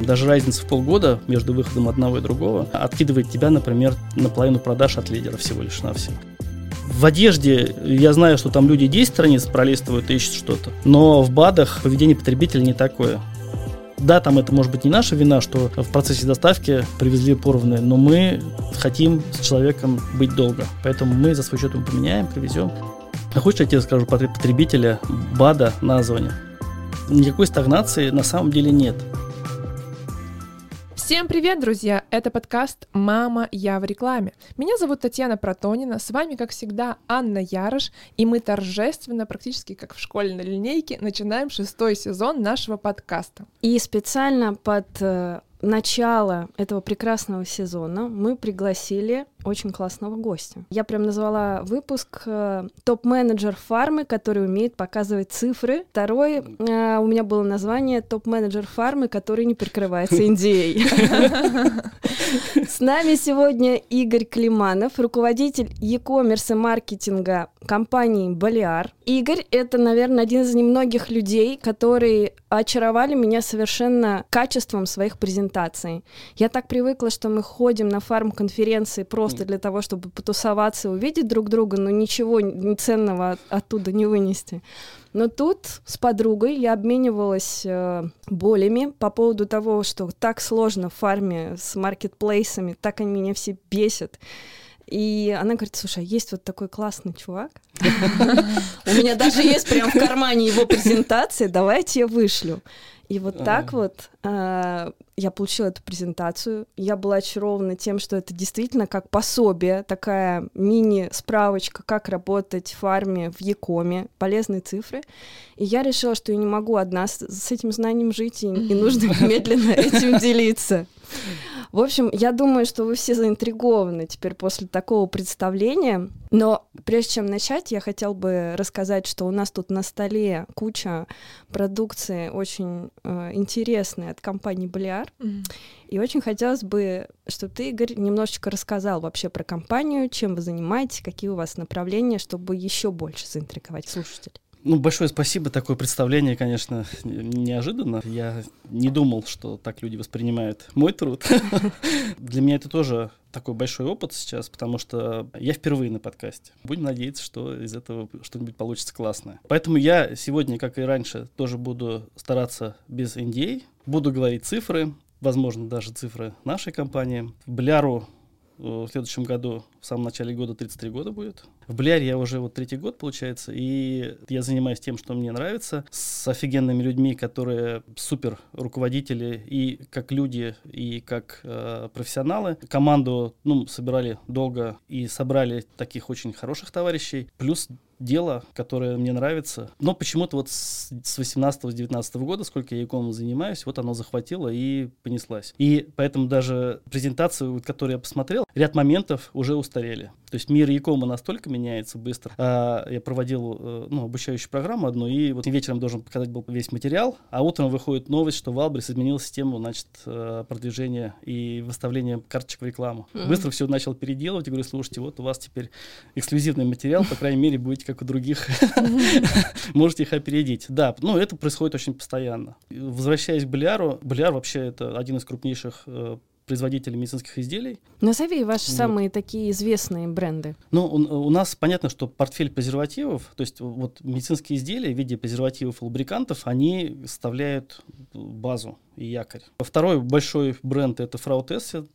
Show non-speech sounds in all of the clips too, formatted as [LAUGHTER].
Даже разница в полгода между выходом одного и другого откидывает тебя, например, на половину продаж от лидера всего лишь навсего. В одежде я знаю, что там люди 10 страниц пролистывают и ищут что-то, но в БАДах поведение потребителя не такое. Да, там это может быть не наша вина, что в процессе доставки привезли порванные, но мы хотим с человеком быть долго. Поэтому мы за свой счет поменяем, привезем. А хочешь, я тебе скажу потребителя БАДа названия? Никакой стагнации на самом деле нет. Всем привет, друзья! Это подкаст «Мама, я в рекламе». Меня зовут Татьяна Протонина, с вами, как всегда, Анна Ярош, и мы торжественно, практически как в школьной линейке, начинаем шестой сезон нашего подкаста. И специально под э, начало этого прекрасного сезона мы пригласили очень классного гостя. Я прям назвала выпуск э, топ-менеджер фармы, который умеет показывать цифры. Второй э, у меня было название топ-менеджер фармы, который не прикрывается Индией. С нами сегодня Игорь Климанов, руководитель e-commerce и маркетинга компании Балиар. Игорь — это, наверное, один из немногих людей, которые очаровали меня совершенно качеством своих презентаций. Я так привыкла, что мы ходим на фарм-конференции просто для того, чтобы потусоваться и увидеть друг друга, но ничего ценного оттуда не вынести. Но тут с подругой я обменивалась э, болями по поводу того, что так сложно в фарме с маркетплейсами, так они меня все бесят. И она говорит, слушай, а есть вот такой классный чувак. [LAUGHS] У меня даже есть прям в кармане его презентация, давайте я вышлю. И вот так вот э, я получила эту презентацию. Я была очарована тем, что это действительно как пособие, такая мини-справочка, как работать в фарме, в Якоме, полезные цифры. И я решила, что я не могу одна с, с этим знанием жить, и, [LAUGHS] и нужно медленно этим делиться. В общем, я думаю, что вы все заинтригованы теперь после такого представления. Но прежде чем начать, я хотел бы рассказать, что у нас тут на столе куча продукции очень э, интересной от компании Балиар. Mm-hmm. И очень хотелось бы, чтобы ты, Игорь, немножечко рассказал вообще про компанию, чем вы занимаетесь, какие у вас направления, чтобы еще больше заинтриговать слушателей. Ну, большое спасибо. Такое представление, конечно, неожиданно. Я не думал, что так люди воспринимают мой труд. [LAUGHS] Для меня это тоже такой большой опыт сейчас, потому что я впервые на подкасте. Будем надеяться, что из этого что-нибудь получится классное. Поэтому я сегодня, как и раньше, тоже буду стараться без NDA. Буду говорить цифры, возможно, даже цифры нашей компании. Бляру в следующем году, в самом начале года, 33 года будет. В Бляре я уже вот третий год, получается, и я занимаюсь тем, что мне нравится, с офигенными людьми, которые супер руководители и как люди, и как э, профессионалы. Команду, ну, собирали долго и собрали таких очень хороших товарищей. Плюс дело, которое мне нравится. Но почему-то вот с 18-19 года, сколько я иконом занимаюсь, вот оно захватило и понеслась. И поэтому даже презентацию, которую я посмотрел, ряд моментов уже устарели. То есть мир Якома настолько меняется быстро. А, я проводил э, ну, обучающую программу одну, и вот вечером должен показать был весь материал, а утром выходит новость, что Валбрис изменил систему значит, э, продвижения и выставления карточек в рекламу. Mm-hmm. Быстро все начал переделывать и говорю, слушайте, вот у вас теперь эксклюзивный материал, по крайней мере, будете как у других, [LAUGHS] можете их опередить. Да, ну это происходит очень постоянно. Возвращаясь к Бляру, Бляр вообще это один из крупнейших производителей медицинских изделий. Назови ваши вот. самые такие известные бренды. Ну, у, у нас понятно, что портфель презервативов, то есть вот медицинские изделия в виде презервативов и лубрикантов, они составляют базу и якорь. Второй большой бренд это Фрау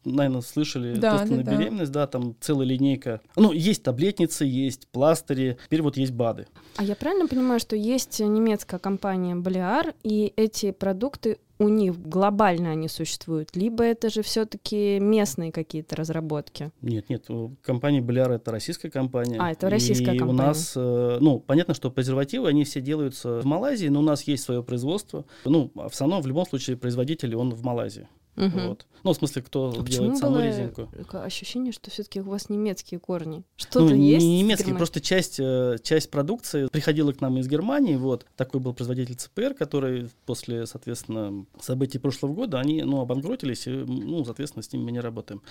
наверное, слышали, да, тесты да, на беременность, да. там целая линейка. Ну, есть таблетницы, есть пластыри, теперь вот есть БАДы. А я правильно понимаю, что есть немецкая компания Балиар, и эти продукты у них глобально они существуют, либо это же все-таки местные какие-то разработки? Нет, нет, компания Балиар это российская компания. А, это российская и компания. у нас, э, ну, понятно, что презервативы, они все делаются в Малайзии, но у нас есть свое производство. Ну, в основном, в любом случае, производитель, он в Малайзии. Угу. Вот. Ну, в смысле, кто а делает саму резинку. ощущение, что все-таки у вас немецкие корни? Что-то ну, есть? Не немецкие, просто часть, э, часть продукции приходила к нам из Германии. Вот такой был производитель ЦПР, который после, соответственно, событий прошлого года, они, ну, обанкротились, и, ну, соответственно, с ними мы не работаем.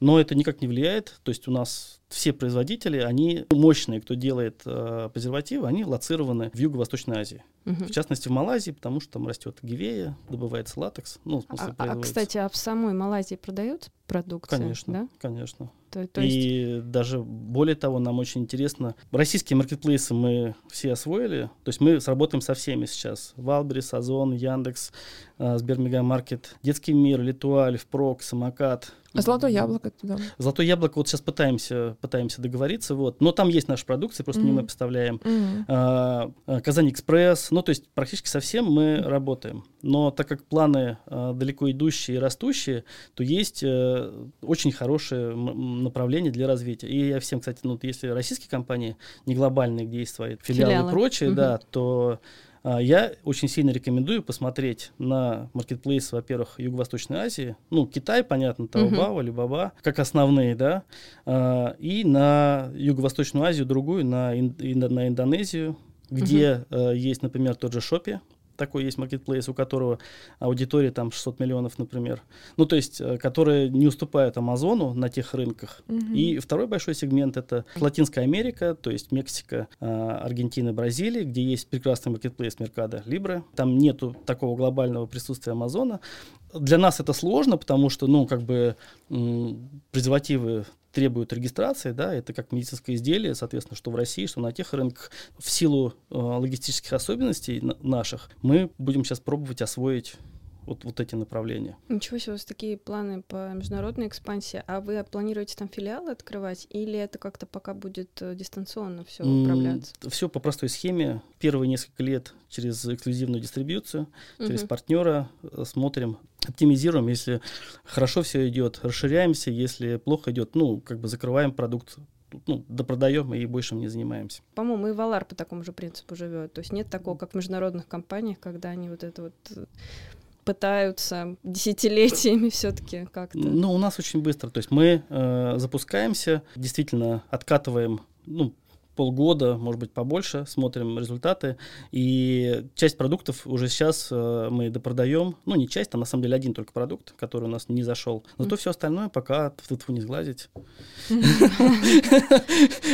Но это никак не влияет. То есть у нас все производители, они мощные, кто делает э, презервативы, они лоцированы в Юго-Восточной Азии. Угу. В частности, в Малайзии, потому что там растет гивея, добывается латекс. Ну, в смысле, а, а, кстати, а в самой Малайзии продают продукцию? Конечно, да? конечно. То, то есть... И даже более того, нам очень интересно, российские маркетплейсы мы все освоили, то есть мы сработаем со всеми сейчас. Валберис, Озон, Яндекс, э, Сбермегамаркет, Детский мир, Литуаль, Впрок, Самокат, а золотое яблоко туда? Золотое яблоко вот сейчас пытаемся, пытаемся договориться, вот. Но там есть наша продукция, просто mm-hmm. не мы поставляем. Mm-hmm. А, Казань Экспресс, ну то есть практически совсем мы mm-hmm. работаем. Но так как планы а, далеко идущие и растущие, то есть а, очень хорошее направление для развития. И я всем, кстати, ну если российские компании, не глобальные, где есть свои филиалы, филиалы. и прочее, mm-hmm. да, то а, я очень сильно рекомендую посмотреть на маркетплейс, во-первых, Юго-Восточной Азии, ну, Китай, понятно, Таобао, Alibaba, как основные, да, а, и на Юго-Восточную Азию другую, на, на Индонезию, где uh есть, например, тот же Шопи, такой есть маркетплейс, у которого аудитория там 600 миллионов, например. Ну, то есть, э, которые не уступают Амазону на тех рынках. Mm-hmm. И второй большой сегмент — это Латинская Америка, то есть Мексика, а, Аргентина, Бразилия, где есть прекрасный маркетплейс Меркада Либре. Там нету такого глобального присутствия Амазона. Для нас это сложно, потому что, ну, как бы презервативы требуют регистрации, да, это как медицинское изделие, соответственно, что в России, что на тех рынках, в силу э, логистических особенностей наших, мы будем сейчас пробовать освоить вот, вот эти направления. Ничего себе, у вас такие планы по международной экспансии. А вы планируете там филиалы открывать или это как-то пока будет э, дистанционно все управляться? Все по простой схеме. Первые несколько лет через эксклюзивную дистрибьюцию, угу. через партнера э, смотрим, оптимизируем. Если хорошо все идет, расширяемся. Если плохо идет, ну, как бы закрываем продукт ну, допродаем и больше не занимаемся. По-моему, и Валар по такому же принципу живет. То есть нет такого, как в международных компаниях, когда они вот это вот э, пытаются десятилетиями все-таки как-то. Ну, у нас очень быстро. То есть мы э, запускаемся, действительно откатываем, ну, полгода, может быть, побольше, смотрим результаты. И часть продуктов уже сейчас э, мы допродаем. Ну, не часть, там на самом деле один только продукт, который у нас не зашел. Зато mm. все остальное пока в не сглазить. [LAUGHS]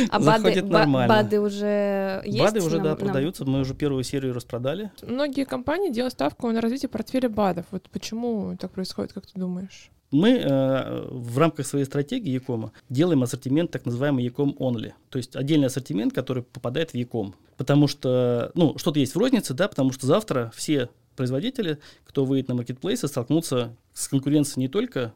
А БАДы уже есть? БАДы уже, да, продаются. Мы уже первую серию распродали. Многие компании делают ставку на развитие портфеля БАДов. Вот почему так происходит, как ты думаешь? Мы э, в рамках своей стратегии Якома делаем ассортимент так называемый Яком Only, то есть отдельный ассортимент, который попадает в Яком, потому что, ну, что-то есть в рознице, да, потому что завтра все производители, кто выйдет на маркетплейсы, столкнутся с конкуренцией не только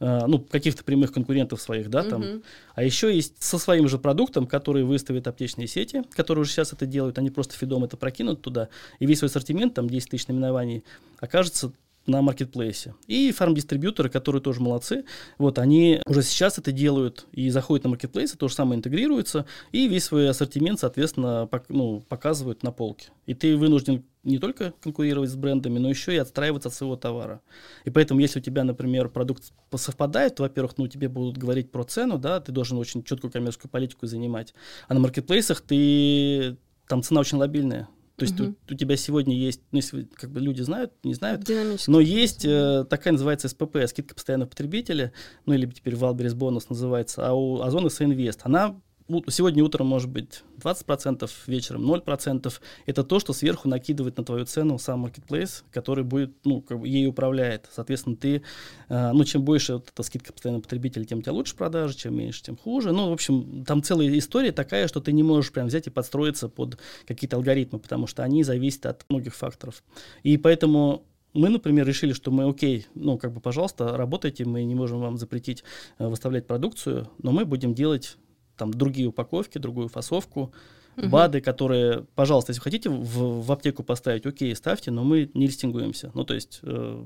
э, ну, каких-то прямых конкурентов своих, да, там, uh-huh. а еще есть со своим же продуктом, который выставят аптечные сети, которые уже сейчас это делают, они просто фидом это прокинут туда, и весь свой ассортимент, там 10 тысяч наименований, окажется на маркетплейсе. И фарм-дистрибьюторы, которые тоже молодцы, вот они уже сейчас это делают и заходят на маркетплейсы, то же самое интегрируются, и весь свой ассортимент, соответственно, пок, ну, показывают на полке. И ты вынужден не только конкурировать с брендами, но еще и отстраиваться от своего товара. И поэтому, если у тебя, например, продукт совпадает, то, во-первых, ну, тебе будут говорить про цену, да, ты должен очень четкую коммерческую политику занимать. А на маркетплейсах ты там цена очень лабильная. То есть угу. у, у тебя сегодня есть, ну, если как бы люди знают, не знают, но есть э, такая называется СПП, скидка постоянного потребителя, ну или теперь Wildberries бонус называется, а у Озона Инвест, она сегодня утром может быть 20%, вечером 0%. Это то, что сверху накидывает на твою цену сам marketplace, который будет, ну, как бы ей управляет. Соответственно, ты, э, ну, чем больше вот эта скидка постоянного потребителя, тем у тебя лучше продажи, чем меньше, тем хуже. Ну, в общем, там целая история такая, что ты не можешь прям взять и подстроиться под какие-то алгоритмы, потому что они зависят от многих факторов. И поэтому мы, например, решили, что мы, окей, ну, как бы, пожалуйста, работайте, мы не можем вам запретить э, выставлять продукцию, но мы будем делать там другие упаковки, другую фасовку, угу. БАДы, которые, пожалуйста, если хотите в, в аптеку поставить, окей, ставьте, но мы не листингуемся. Ну, то есть э,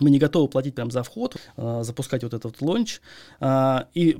мы не готовы платить прям за вход, э, запускать вот этот лонч. Э, и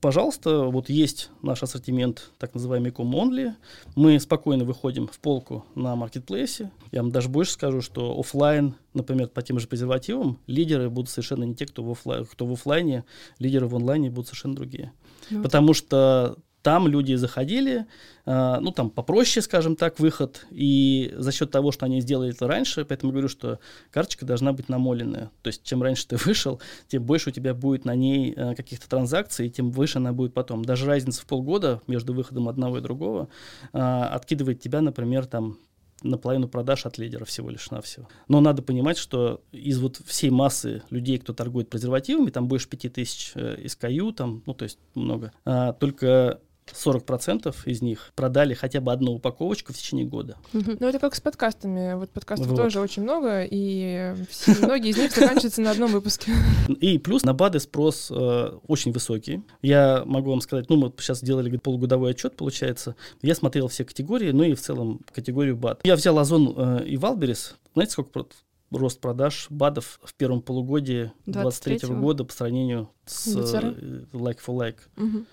пожалуйста, вот есть наш ассортимент, так называемый ком only. Мы спокойно выходим в полку на маркетплейсе. Я вам даже больше скажу, что офлайн, например, по тем же презервативам, лидеры будут совершенно не те, кто в, офлайн, кто в офлайне, лидеры в онлайне будут совершенно другие. Ну, Потому что там люди заходили, э, ну, там попроще, скажем так, выход, и за счет того, что они сделали это раньше, поэтому говорю, что карточка должна быть намоленная. То есть, чем раньше ты [LAUGHS] вышел, тем больше у тебя будет на ней э, каких-то транзакций, тем выше она будет потом. Даже разница в полгода между выходом одного и другого э, откидывает тебя, например, там наполовину продаж от лидера всего лишь навсего. Но надо понимать, что из вот всей массы людей, кто торгует презервативами, там больше 5000 э, SKU, там, ну, то есть много, а, только 40% из них продали хотя бы одну упаковочку в течение года. Ну, это как с подкастами. Вот подкастов вот. тоже очень много, и все, многие из них заканчиваются на одном выпуске. И плюс на БАДы спрос э, очень высокий. Я могу вам сказать, ну, мы сейчас делали полугодовой отчет, получается. Я смотрел все категории, ну и в целом категорию БАД. Я взял Озон э, и Валберис. Знаете, сколько рост продаж БАДов в первом полугодии 2023 года по сравнению с э, like for like? Угу.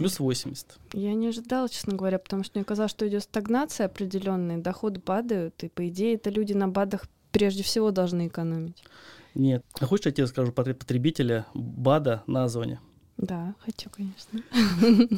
Плюс 80. Я не ожидала, честно говоря, потому что мне казалось, что идет стагнация определенная, доходы падают, и по идее это люди на БАДах прежде всего должны экономить. Нет. А хочешь, я тебе скажу портрет потребителя БАДа на Озоне? Да, хочу, конечно.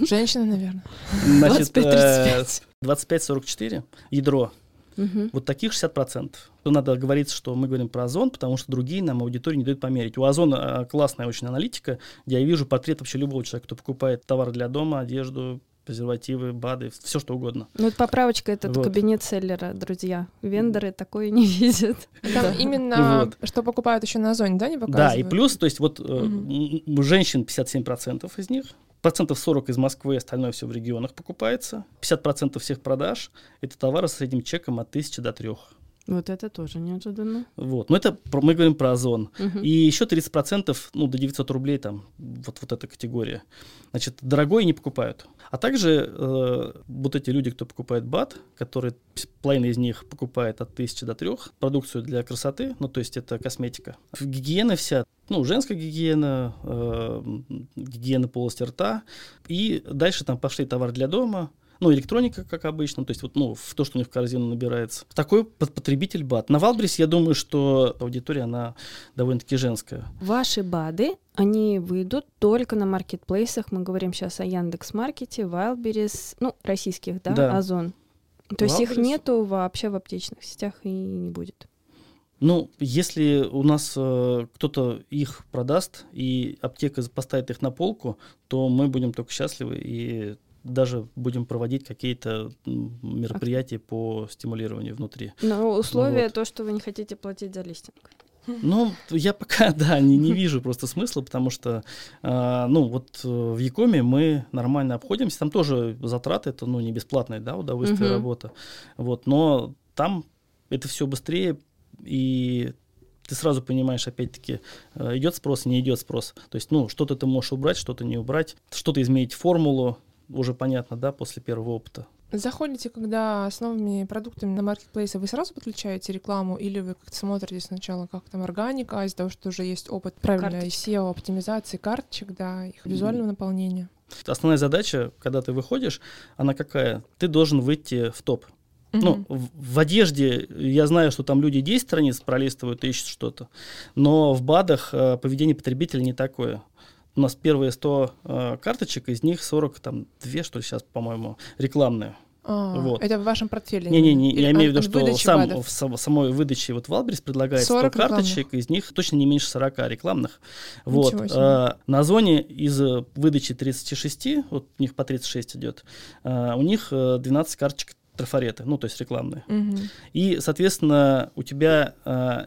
Женщина, наверное. Значит, 25-35. 25-44. Э, ядро Угу. Вот таких 60%. То надо говорить, что мы говорим про Озон, потому что другие нам аудитории не дают померить. У Озона а, классная очень аналитика, где я вижу портрет вообще любого человека, кто покупает товар для дома, одежду, презервативы, БАДы, все что угодно. Ну, это поправочка, это вот. кабинет селлера, друзья. Вендоры такое не [LAUGHS] видят. Там именно, вот. что покупают еще на Озоне, да, не показывают? Да, и плюс, то есть вот угу. женщин 57% из них, процентов 40 из Москвы, остальное все в регионах покупается. 50% всех продаж – это товары с средним чеком от 1000 до 3. Вот это тоже неожиданно. Вот, но это мы говорим про Озон. Угу. И еще 30%, ну, до 900 рублей там, вот, вот эта категория. Значит, дорогой не покупают. А также э, вот эти люди, кто покупает БАТ, которые, половина из них покупает от 1000 до 3, продукцию для красоты, ну, то есть это косметика. Гигиена вся, ну, женская гигиена, э, гигиена полости рта, и дальше там пошли товар для дома, ну, электроника, как обычно, то есть вот, ну, в то, что у них в корзину набирается. Такой потребитель БАД. На Валбрис я думаю, что аудитория, она довольно-таки женская. Ваши БАДы, они выйдут только на маркетплейсах. Мы говорим сейчас о Яндекс Маркете, Вайлберис, ну, российских, да, да. Озон. То есть их нету вообще в аптечных сетях и не будет. Ну, если у нас э, кто-то их продаст и аптека поставит их на полку, то мы будем только счастливы и даже будем проводить какие-то мероприятия по стимулированию внутри. Но условие вот. то, что вы не хотите платить за листинг. Ну, я пока, [LAUGHS] да, не, не вижу просто смысла, потому что, э, ну, вот э, в Якоме мы нормально обходимся, там тоже затраты, это, ну, не бесплатное, да, удовольствие uh-huh. работа, вот, но там это все быстрее, и ты сразу понимаешь, опять-таки, э, идет спрос, не идет спрос. То есть, ну, что-то ты можешь убрать, что-то не убрать, что-то изменить формулу, уже понятно, да, после первого опыта. Заходите, когда с новыми продуктами на маркетплейсе, вы сразу подключаете рекламу или вы как-то смотрите сначала, как там органика, а из-за того, что уже есть опыт правильной SEO, оптимизации карточек, да, их визуального mm. наполнения? Основная задача, когда ты выходишь, она какая? Ты должен выйти в топ. Mm-hmm. Ну, в, в одежде я знаю, что там люди 10 страниц пролистывают и ищут что-то, но в БАДах э, поведение потребителя не такое у нас первые 100 э, карточек, из них 40, там, две, что ли, сейчас, по-моему, рекламные. А, вот. Это в вашем портфеле? Не-не-не, я имею в виду, что сам, в, самой выдаче вот Валберис предлагает 100 карточек, рекламных. из них точно не меньше 40 рекламных. Вот. А, на зоне из выдачи 36, вот у них по 36 идет, а, у них 12 карточек трафареты, ну, то есть рекламные. Угу. И, соответственно, у тебя а,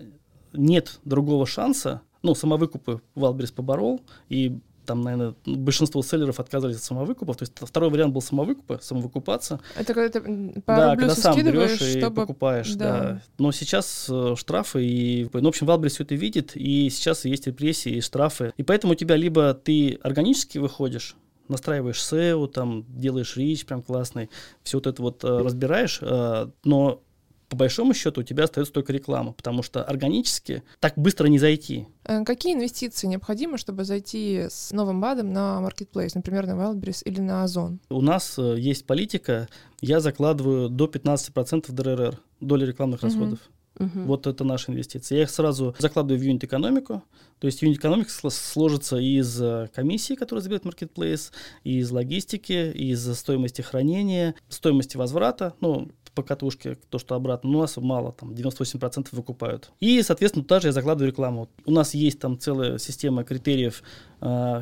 нет другого шанса ну, самовыкупы Валберис поборол, и там, наверное, большинство селлеров отказывались от самовыкупов. То есть второй вариант был самовыкупа, самовыкупаться. Это когда ты по Да, когда сам берешь чтобы... и покупаешь, да. да. Но сейчас э, штрафы и... Ну, в общем, Валберис все это видит, и сейчас есть репрессии и штрафы. И поэтому у тебя либо ты органически выходишь, настраиваешь SEO, там, делаешь речь прям классный, все вот это вот э, разбираешь, э, но по большому счету у тебя остается только реклама, потому что органически так быстро не зайти. Э, какие инвестиции необходимы, чтобы зайти с новым БАДом на Marketplace, например, на Wildberries или на Озон? У нас э, есть политика, я закладываю до 15% ДРР, доли рекламных расходов. Мгм. Вот это наша инвестиция. Я их сразу закладываю в юнит-экономику. То есть юнит-экономика сло- сложится из э, комиссии, которую заберет маркетплейс, из логистики, из стоимости хранения, стоимости возврата, ну, по катушке, то, что обратно, ну, у нас мало, там, 98% выкупают. И, соответственно, туда же я закладываю рекламу. У нас есть там целая система критериев, а,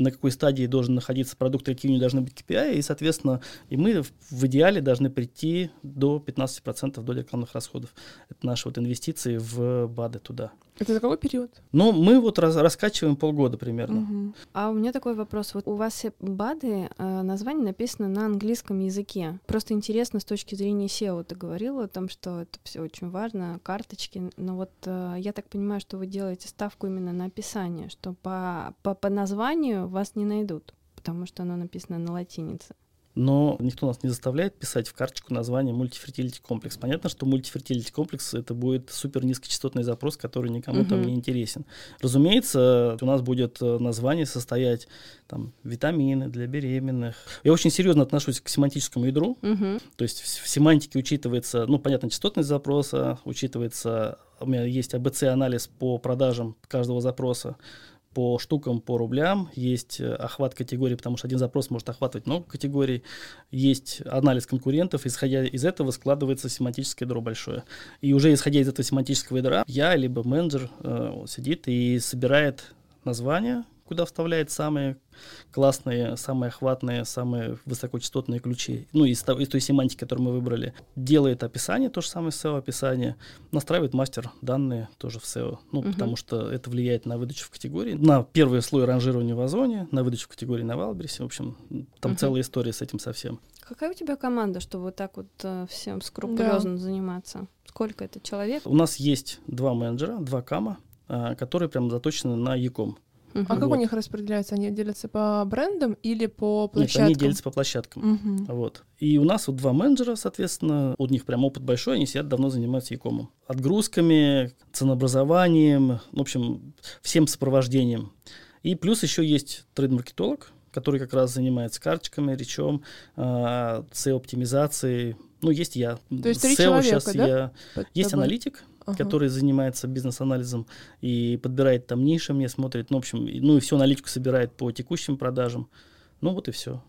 на какой стадии должен находиться продукт, какие у него должны быть KPI, и, соответственно, и мы в, в идеале должны прийти до 15% доли рекламных расходов. Это наши вот инвестиции в БАДы туда. Это за какой период? Но мы вот раз- раскачиваем полгода примерно. Мгм. А у меня такой вопрос. Вот у вас все БАДы, э, название написано на английском языке. Просто интересно с точки зрения SEO. Ты говорила о том, что это все очень важно, карточки. Но вот э, я так понимаю, что вы делаете ставку именно на описание, что по, по, по названию вас не найдут, потому что оно написано на латинице. Но никто нас не заставляет писать в карточку название мультифертилити комплекс. Понятно, что мультифертилити комплекс это будет супер низкочастотный запрос, который никому там Мгм. не интересен. Разумеется, у нас будет э, название состоять там витамины для беременных. Я очень серьезно отношусь к семантическому ядру. Мгм. То есть в в семантике учитывается, ну, понятно, частотность запроса, учитывается, у меня есть АБЦ-анализ по продажам каждого запроса, по штукам, по рублям, есть э, охват категорий, потому что один запрос может охватывать много категорий, есть анализ конкурентов, исходя из этого складывается семантическое ядро большое. И уже исходя из этого семантического ядра, я либо менеджер э, сидит и собирает название, куда вставляет самые классные, самые охватные, самые высокочастотные ключи. Ну, из, из той семантики, которую мы выбрали. Делает описание, то же самое SEO-описание. Настраивает мастер данные тоже в SEO. Ну, Мгм. потому что это влияет на выдачу в категории, на первый слой ранжирования в Озоне, на выдачу в категории на Валбересе. В общем, там Мгм. целая история с этим совсем. Какая у тебя команда, чтобы вот так вот э, всем скрупулезно заниматься? Сколько это человек? У нас есть два менеджера, два кама, а, которые прям заточены на Яком. А как у них распределяются? Они делятся по брендам или по Нет, площадкам? они делятся по площадкам. Вот. И у нас вот два менеджера, соответственно, у них прям опыт большой, они сидят давно занимаются Якомом. Отгрузками, ценообразованием, в общем, всем сопровождением. И плюс еще есть трейд-маркетолог, который как раз занимается карточками, речом, а, SEO-оптимизацией. Ну, есть я. То есть три человека, щас да? я- Под Есть тобой. аналитик, Ага. который занимается бизнес-анализом и подбирает там ниши мне, смотрит, ну, в общем, ну и всю аналитику собирает по текущим продажам. Ну, вот и все.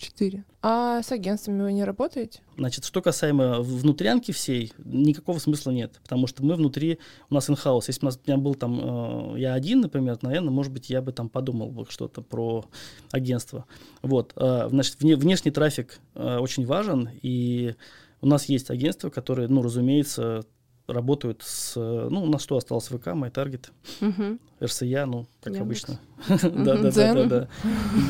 Четыре. А с агентствами вы не работаете? Значит, что касаемо внутрянки всей, никакого смысла нет, потому что мы внутри, у нас инхаус. Если бы у нас у меня был там, э, я один, например, наверное, может быть, я бы там подумал бы что-то про агентство. Вот, э, значит, вне- внешний трафик э, очень важен, и у нас есть агентства, которые, ну, разумеется, работают с, э, ну, у нас что осталось, ВК, MyTarget, Мгм. РСЯ, ну, как Яндекс. обычно. [LAUGHS] Да, да, да, да, да.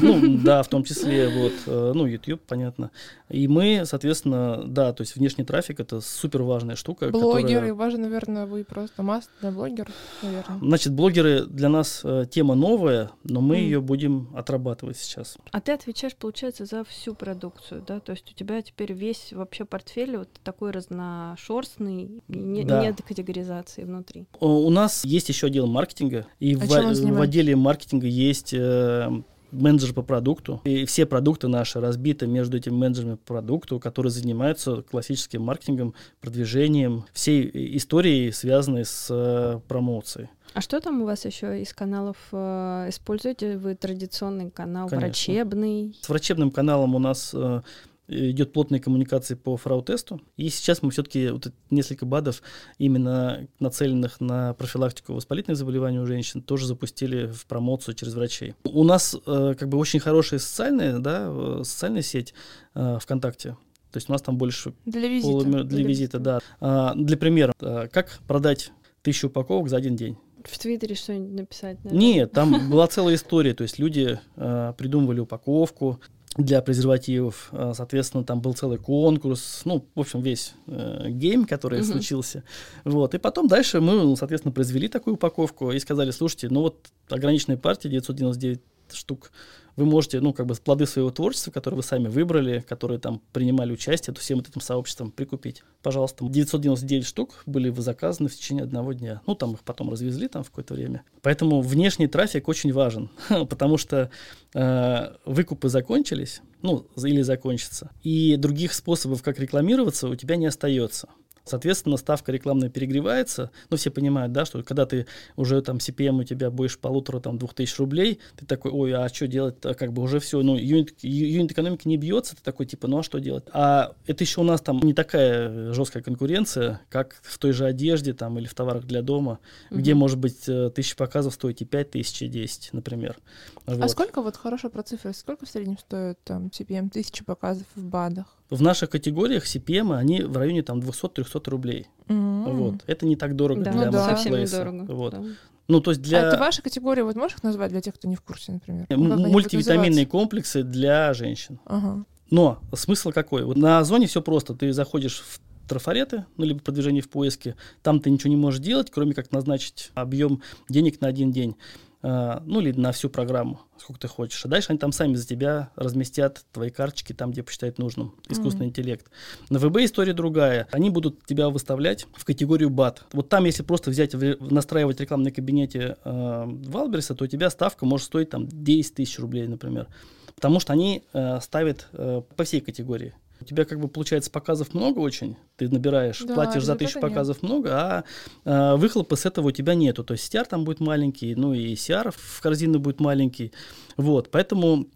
Ну, да, в том числе, вот, э, ну, YouTube, понятно. И мы, соответственно, да, то есть внешний трафик это супер важная штука. Блогеры, которая- важно, наверное, вы просто маст для блогеров, наверное. Значит, блогеры для нас э, тема новая, но мы М. ее будем отрабатывать сейчас. А ты отвечаешь, получается, за всю продукцию, да? То есть у тебя теперь весь вообще портфель вот такой разношерстный, не- Да. нет категоризации внутри. У нас есть еще отдел маркетинга, и А в, в отделе маркетинга есть э, менеджер по продукту. И все продукты наши разбиты между этими менеджерами по продукту, которые занимаются классическим маркетингом, продвижением, всей историей, связанной с э, промоцией. А что там у вас еще из каналов э, используете? Вы традиционный канал Конечно. врачебный? С врачебным каналом у нас э, идет плотная коммуникация по фрау-тесту. И сейчас мы все-таки вот несколько БАДов, именно нацеленных на профилактику воспалительных заболеваний у женщин, тоже запустили в промоцию через врачей. У нас э, как бы очень хорошая социальная, да, э, социальная сеть э, ВКонтакте. То есть у нас там больше Для визита. полумиллиона- для визита, да. А, для примера, а, как продать тысячу упаковок за один день? В Твиттере что-нибудь написать? наверное? Нет, там была целая история. То есть люди э, придумывали упаковку для презервативов. Э, соответственно, там был целый конкурс. Ну, в общем, весь э, гейм, который Мгм. случился. Вот. И потом дальше мы, ну, соответственно, произвели такую упаковку и сказали, слушайте, ну вот ограниченная партия, 999 штук, вы можете, ну, как бы плоды своего творчества, которые вы сами выбрали, которые там принимали участие, то всем вот этим сообществом прикупить. Пожалуйста, 999 штук были заказаны в течение одного дня. Ну, там их потом развезли там в какое-то время. Поэтому внешний трафик очень важен, [LAUGHS] потому что э, выкупы закончились, ну, или закончатся, и других способов, как рекламироваться, у тебя не остается. Соответственно, ставка рекламная перегревается. Ну, все понимают, да, что когда ты уже там CPM у тебя больше полутора, там, двух тысяч рублей, ты такой, ой, а что делать-то? Как бы уже все, ну, юнит, юнит экономики не бьется, ты такой, типа, ну, а что делать? А это еще у нас там не такая жесткая конкуренция, как в той же одежде там или в товарах для дома, угу. где, может быть, э, тысяча показов стоит и пять тысяч, и десять, например. А вот. А сколько, вот хорошо про цифры, сколько в среднем стоит там CPM тысячи показов в БАДах? В наших категориях CPM они в районе там 200-300 рублей. Mm-hmm. Вот. Это не так дорого да. для ну, да. Совсем недорого. Вот. Да. Ну, то есть для... А это ваша категория, вот можешь их назвать для тех, кто не в курсе, например? М- мультивитаминные комплексы для женщин. Ага. Но смысл какой? Вот на Озоне все просто. Ты заходишь в трафареты, ну, либо продвижение в поиске, там ты ничего не можешь делать, кроме как назначить объем денег на один день. А, ну или на всю программу, сколько ты хочешь. А дальше они там сами за тебя разместят твои карточки там, где посчитают нужным. Искусственный mm-hmm. интеллект. На ВБ история другая. Они будут тебя выставлять в категорию бат. Вот там, если просто взять, настраивать рекламный кабинете э, Валберса, то у тебя ставка может стоить там 10 тысяч рублей, например. Потому что они э, ставят э, по всей категории. У тебя как бы получается показов много очень, ты набираешь, да, платишь за тысячу показов нет. много, а э, выхлопа с этого у тебя нету. То есть CR там будет маленький, ну и CR в корзину будет маленький. Вот, поэтому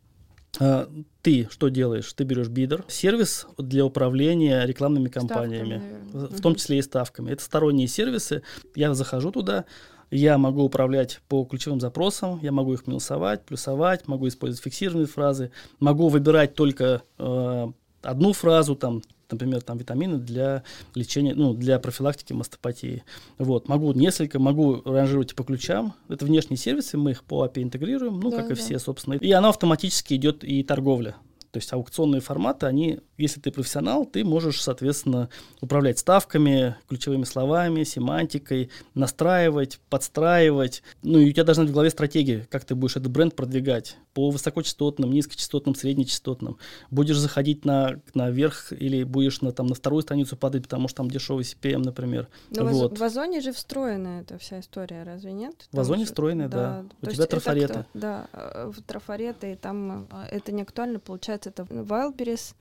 э, ты что делаешь? Ты берешь бидер, сервис для управления рекламными кампаниями, ставками, в том числе и ставками. Это сторонние сервисы. Я захожу туда, я могу управлять по ключевым запросам, я могу их минусовать, плюсовать, могу использовать фиксированные фразы, могу выбирать только э, одну фразу, там, например, там витамины для лечения, ну, для профилактики мастопатии. Вот, могу несколько, могу ранжировать по ключам. Это внешние сервисы, мы их по API интегрируем, ну, да, как и все, собственно. И оно автоматически идет и торговля. То есть аукционные форматы, они, если ты профессионал, ты можешь, соответственно, управлять ставками, ключевыми словами, семантикой, настраивать, подстраивать. Ну и у тебя должна быть в голове стратегия, как ты будешь этот бренд продвигать по высокочастотным, низкочастотным, среднечастотным. Будешь заходить на, наверх или будешь на, там, на вторую страницу падать, потому что там дешевый CPM, например. Но вот. в Озоне же встроена эта вся история, разве нет? В Озоне встроенная, да. да. У тебя трафареты. Да, э, трафареты, и там э, это не актуально, получается, это Wildberries,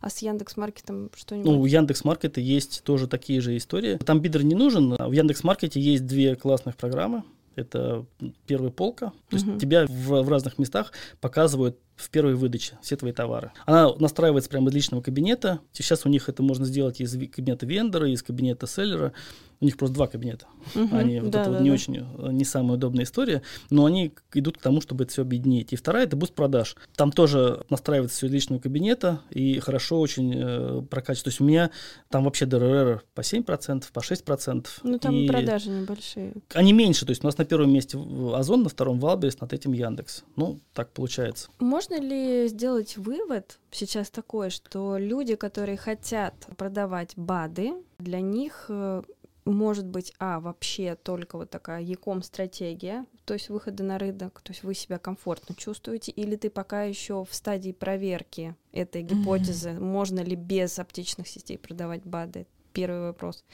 а с Яндекс Маркетом что-нибудь? Ну, у Яндекс Маркета есть тоже такие же истории. Там бидер не нужен. А в Яндекс Маркете есть две классных программы. Это первая полка. То есть тебя в, в разных местах показывают в первой выдаче все твои товары. Она настраивается прямо из личного кабинета. Сейчас у них это можно сделать из кабинета вендора, из кабинета селлера. У них просто два кабинета. Угу, они вот да, это да, вот не да. очень, э, не самая удобная история, но они идут к тому, чтобы это все объединить. И вторая это буст продаж. Там тоже настраивается все из личного кабинета и хорошо очень э, прокачивается. То есть у меня там вообще ДРР по 7%, по 6%. Ну там и продажи небольшие. Они меньше. То есть у нас на первом месте Озон, на втором Wildberries, над этим Яндекс. Ну, так получается. Можно ли сделать вывод сейчас такой, что люди, которые хотят продавать БАДы, для них э, может быть, а, вообще только вот такая e-com стратегия, то есть выхода на рынок, то есть вы себя комфортно чувствуете, или ты пока еще в стадии проверки этой гипотезы, mm-hmm. можно ли без аптечных сетей продавать БАДы? Первый вопрос.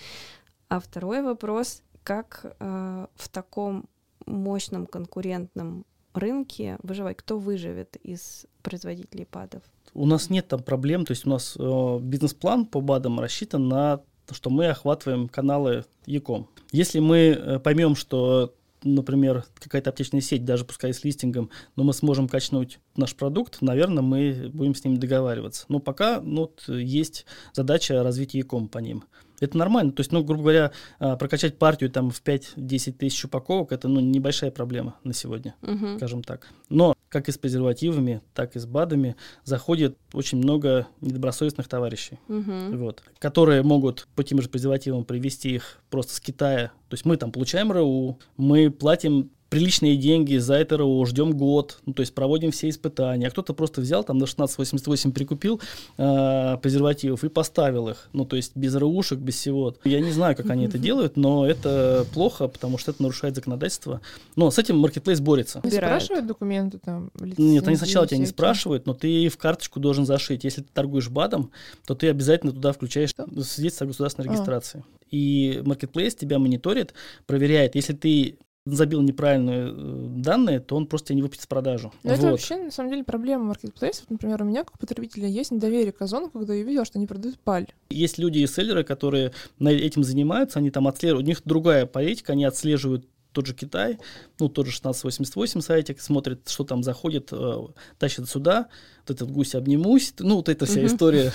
А второй вопрос, как э, в таком мощном конкурентном рынке выживать? Кто выживет из производителей БАДов? У нас нет там проблем, то есть у нас э, бизнес-план по БАДам рассчитан на что мы охватываем каналы Яком. Если мы э, поймем, что например, какая-то аптечная сеть, даже пускай с листингом, но мы сможем качнуть наш продукт, наверное, мы будем с ними договариваться. Но пока ну, вот, есть задача развития Яком по ним. Это нормально. То есть, ну, грубо говоря, а, прокачать партию там в 5-10 тысяч упаковок, это ну, небольшая проблема на сегодня, uh-huh. скажем так. Но как и с презервативами, так и с БАДами заходит очень много недобросовестных товарищей, uh-huh. вот, которые могут по тем же презервативам привести их просто с Китая. То есть мы там получаем РУ, мы платим приличные деньги за это РО, ждем год, ну, то есть проводим все испытания. А кто-то просто взял там на 1688 прикупил э, презервативов и поставил их, ну, то есть без РУшек, без всего. Я не знаю, как они это делают, но это плохо, потому что это нарушает законодательство. Но с этим Marketplace борется. Не спрашивают документы там? Нет, они сначала тебя не спрашивают, но ты в карточку должен зашить. Если ты торгуешь БАДом, то ты обязательно туда включаешь свидетельство о государственной а. регистрации. И Marketplace тебя мониторит, проверяет, если ты забил неправильные э, данные, то он просто не выпустит продажу. Но вот. это вообще, на самом деле, проблема маркетплейсов. Например, у меня, как потребителя, есть недоверие к Озону, когда я видела, что они продают паль. Есть люди и селлеры, которые этим занимаются, они там отслеживают, у них другая политика, они отслеживают тот же Китай, ну, тот же 1688 сайтик, смотрит, что там заходит, э, тащит сюда, вот этот гусь обнимусь, ну, вот эта вся uh-huh. история.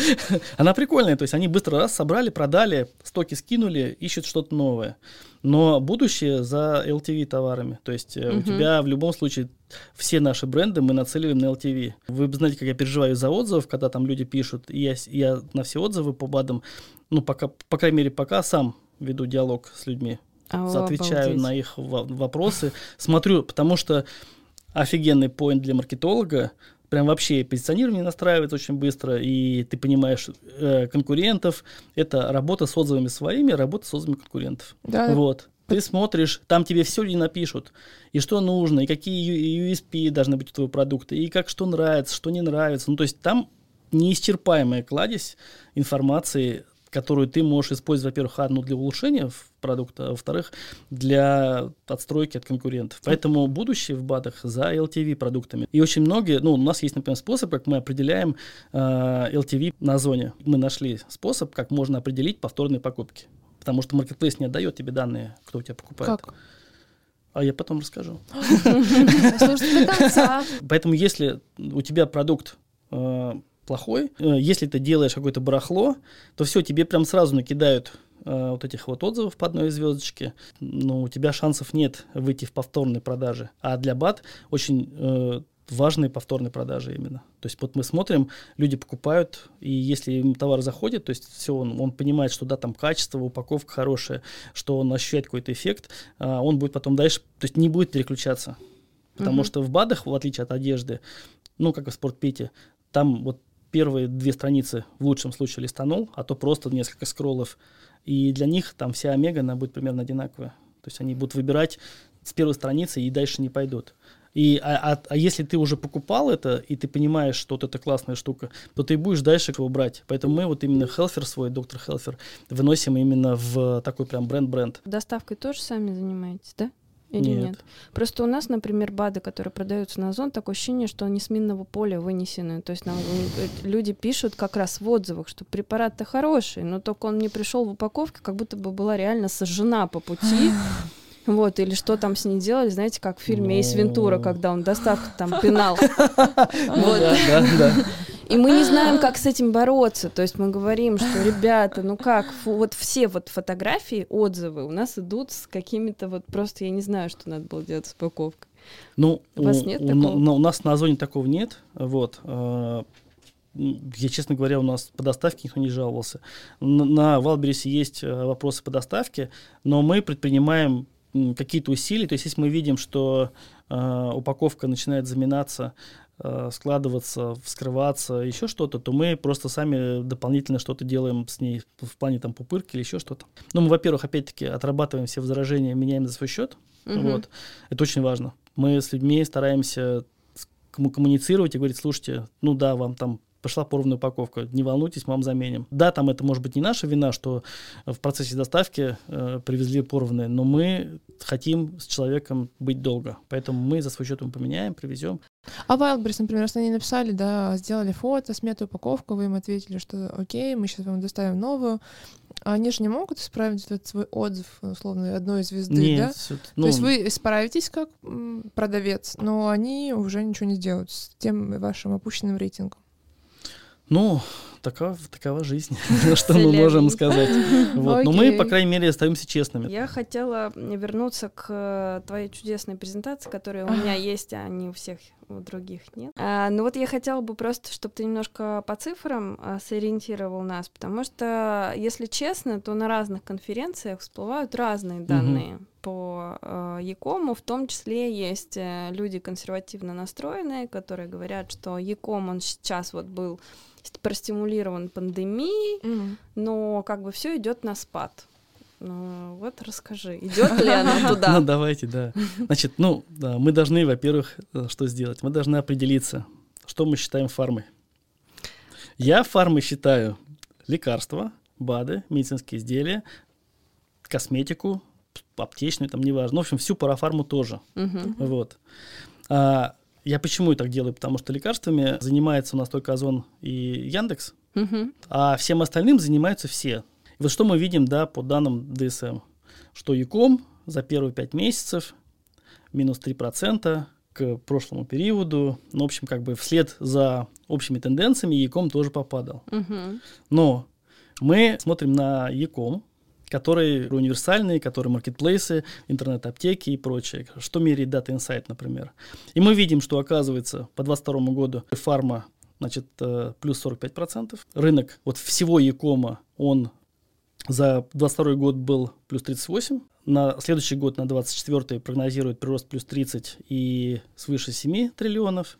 [LAUGHS] Она прикольная, то есть они быстро раз собрали, продали, стоки скинули, ищут что-то новое. Но будущее за LTV товарами. То есть uh-huh. у тебя в любом случае все наши бренды мы нацеливаем на LTV. Вы знаете, как я переживаю за отзывов, когда там люди пишут, и я, я на все отзывы по БАДам, ну, пока, по крайней мере, пока сам веду диалог с людьми. О, отвечаю обалдеть. на их вопросы, смотрю, потому что офигенный поинт для маркетолога, прям вообще позиционирование настраивается очень быстро, и ты понимаешь э, конкурентов. Это работа с отзывами своими, работа с отзывами конкурентов. Да. Вот. Ты смотришь, там тебе все люди напишут, и что нужно, и какие USP должны быть у твоего продукта, и как что нравится, что не нравится. Ну, то есть там неисчерпаемая кладезь информации которую ты можешь использовать, во-первых, одну для улучшения продукта, а во-вторых, для отстройки от конкурентов. Поэтому будущее в БАДах за LTV продуктами. И очень многие, ну, у нас есть, например, способ, как мы определяем э, LTV на зоне. Мы нашли способ, как можно определить повторные покупки. Потому что Marketplace не отдает тебе данные, кто у тебя покупает. Как? А я потом расскажу. [LAUGHS] Поэтому если у тебя продукт э, плохой. Э, если ты делаешь какое-то барахло, то все, тебе прям сразу накидают э, вот этих вот отзывов по одной звездочке, но у тебя шансов нет выйти в повторной продаже. А для БАТ очень э, важные повторные продажи именно. То есть вот мы смотрим, люди покупают, и если им товар заходит, то есть все, он, он понимает, что да, там качество, упаковка хорошая, что он ощущает какой-то эффект, а он будет потом дальше, то есть не будет переключаться. Потому угу. что в БАДах, в отличие от одежды, ну, как и в спортпете, там вот первые две страницы в лучшем случае листанул, а то просто несколько скроллов. И для них там вся омега, она будет примерно одинаковая. То есть они будут выбирать с первой страницы и дальше не пойдут. И, а, а, а если ты уже покупал это, и ты понимаешь, что вот это классная штука, то ты будешь дальше его брать. Поэтому мы вот именно Хелфер свой, доктор Хелфер, выносим именно в такой прям бренд-бренд. Доставкой тоже сами занимаетесь, да? Или нет. нет? Просто у нас, например, БАДы, которые продаются на Озон, такое ощущение, что они с минного поля вынесены. То есть нам э, люди пишут как раз в отзывах, что препарат-то хороший, но только он не пришел в упаковке, как будто бы была реально сожжена по пути. [SIGHS] Вот, или что там с ней делали, знаете, как в фильме Эйс Вентура, когда он доставку там пинал. [LAUGHS] Вот. И мы не знаем, как с этим бороться. То есть мы говорим, что, ребята, ну как, вот все вот фотографии, отзывы у нас идут с какими-то вот просто, я не знаю, что надо было делать с упаковкой. Ну, у вас нет у, такого? У, у нас на Озоне такого нет, вот. Я, честно говоря, у нас по доставке никто не жаловался. На, на Валберисе есть э, вопросы по доставке, но мы предпринимаем какие-то усилия. То есть, если мы видим, что э, упаковка начинает заминаться, Э, складываться, вскрываться, еще что-то, то мы просто сами дополнительно что-то делаем с ней в плане там пупырки или еще что-то. Ну, мы, во-первых, опять-таки отрабатываем все возражения, меняем за свой счет. Угу. Вот. Это очень важно. Мы с людьми стараемся коммуницировать и говорить, слушайте, ну да, вам там пошла порванная упаковка. Не волнуйтесь, мы вам заменим. Да, там это может быть не наша вина, что в процессе доставки э, привезли порванные, но мы хотим с человеком быть долго. Поэтому мы за свой счет ему поменяем, привезем. А Wildberries, например, раз они написали, да, сделали фото, смету, упаковку, вы им ответили, что окей, мы сейчас вам доставим новую, они же не могут исправить этот свой отзыв, условно, одной звезды, Нет, да? Это, ну... То есть вы справитесь как продавец, но они уже ничего не сделают с тем вашим опущенным рейтингом. Ну, такова, такова жизнь, [LAUGHS] [LAUGHS] что мы можем сказать. Вот. Но мы, по крайней мере, остаемся честными. Я хотела вернуться к э, твоей чудесной презентации, которая у меня есть, а не у всех у других нет. А, ну вот я хотела бы просто, чтобы ты немножко по цифрам а, сориентировал нас, потому что, если честно, то на разных конференциях всплывают разные данные. Угу по э, Якому, в том числе есть э, люди консервативно настроенные, которые говорят, что Яком он сейчас вот был простимулирован пандемией, mm-hmm. но как бы все идет на спад. Ну, вот расскажи, [LAUGHS] идет ли она туда? Ну, давайте, да. Значит, ну, да, мы должны, во-первых, э, что сделать? Мы должны определиться, что мы считаем фармой. Я фармой считаю лекарства, БАДы, медицинские изделия, косметику, аптечную, там неважно. Ну, в общем, всю парафарму тоже. Мгм. Вот. А, я почему так делаю? Потому что лекарствами занимается у нас только Озон и Яндекс, Мгм. а всем остальным занимаются все. И вот что мы видим, да, по данным ДСМ, что ЯКом за первые пять месяцев минус 3% к прошлому периоду. Ну, в общем, как бы вслед за общими тенденциями ЯКом тоже попадал. Мгм. Но мы смотрим на Яком, которые универсальные, которые маркетплейсы, интернет-аптеки и прочее. Что меряет Data Insight, например. И мы видим, что оказывается по 2022 году фарма значит, э, плюс 45%. Рынок вот всего Якома, он за 22 год был плюс 38. На следующий год, на 24 прогнозирует прирост плюс 30 и свыше 7 триллионов.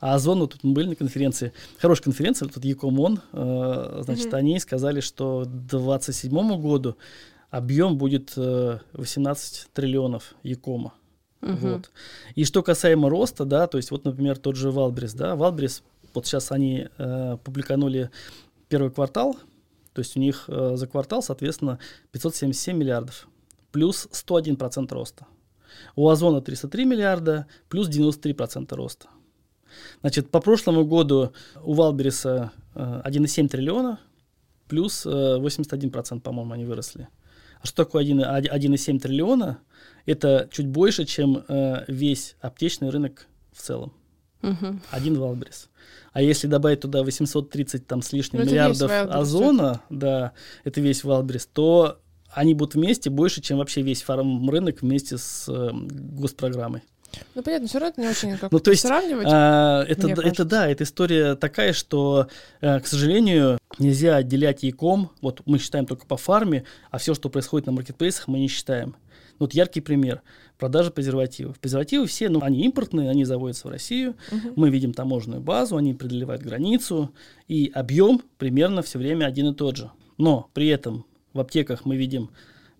А Озон, вот тут мы были на конференции, хорошая конференция, тут Якомон, э, значит, Мгм. они сказали, что к 27 году объем будет э, 18 триллионов Якома. Мгм. Вот. И что касаемо роста, да, то есть вот, например, тот же Валбрис, да, Валбрис, вот сейчас они э, публиканули первый квартал, то есть у них э, за квартал, соответственно, 577 миллиардов, плюс 101% роста. У Озона 303 миллиарда, плюс 93% роста. Значит, по прошлому году у Валбериса э, 1,7 триллиона, плюс э, 81%, по-моему, они выросли. А что такое 1 1,7 триллиона? Это чуть больше, чем э, весь аптечный рынок в целом. Мгм. Один Wildberries. А если добавить туда 830 там с лишним Ну, миллиардов озона, да, это весь Wildberries, то они будут вместе больше, чем вообще весь фарм-рынок вместе с э, госпрограммой. Ну, понятно, все равно это не очень как Ну, то есть, сравнивать. А, это, кажется. это да, эта история такая, что, э, к сожалению, нельзя отделять e-com. Вот мы считаем только по фарме, а все, что происходит на маркетплейсах, мы не считаем. Ну, Вот яркий пример. Продажа презервативов. Презервативы все, ну, они импортные, они заводятся в Россию. Мгм. Мы видим таможенную базу, они преодолевают границу, и объем примерно все время один и тот же. Но при этом в аптеках мы видим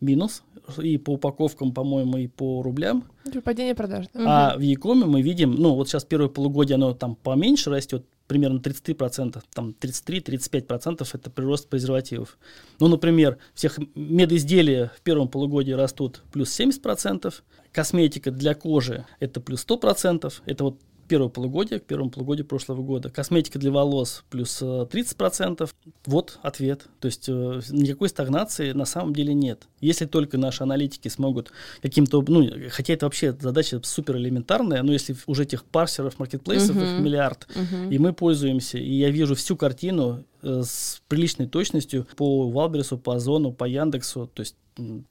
минус и по упаковкам, по-моему, и по рублям. Типа Падение продаж. да? А в Якоме мы видим, ну вот сейчас первое полугодие оно там поменьше растет, примерно 33%, там 33-35% это прирост презервативов. Ну, например, всех медизделия в первом полугодии растут плюс 70%, косметика для кожи это плюс 100%, это вот первое полугодие к первому полугодию прошлого года. Косметика для волос плюс э, 30%. Вот ответ. То есть э, никакой стагнации на самом деле нет. Если только наши аналитики смогут каким-то, ну, хотя это вообще задача супер элементарная, но если уже этих парсеров, маркетплейсов, их Мгм. миллиард, Мгм. и мы пользуемся, и я вижу всю картину э, с приличной точностью по Валбересу, по Озону, по Яндексу, то есть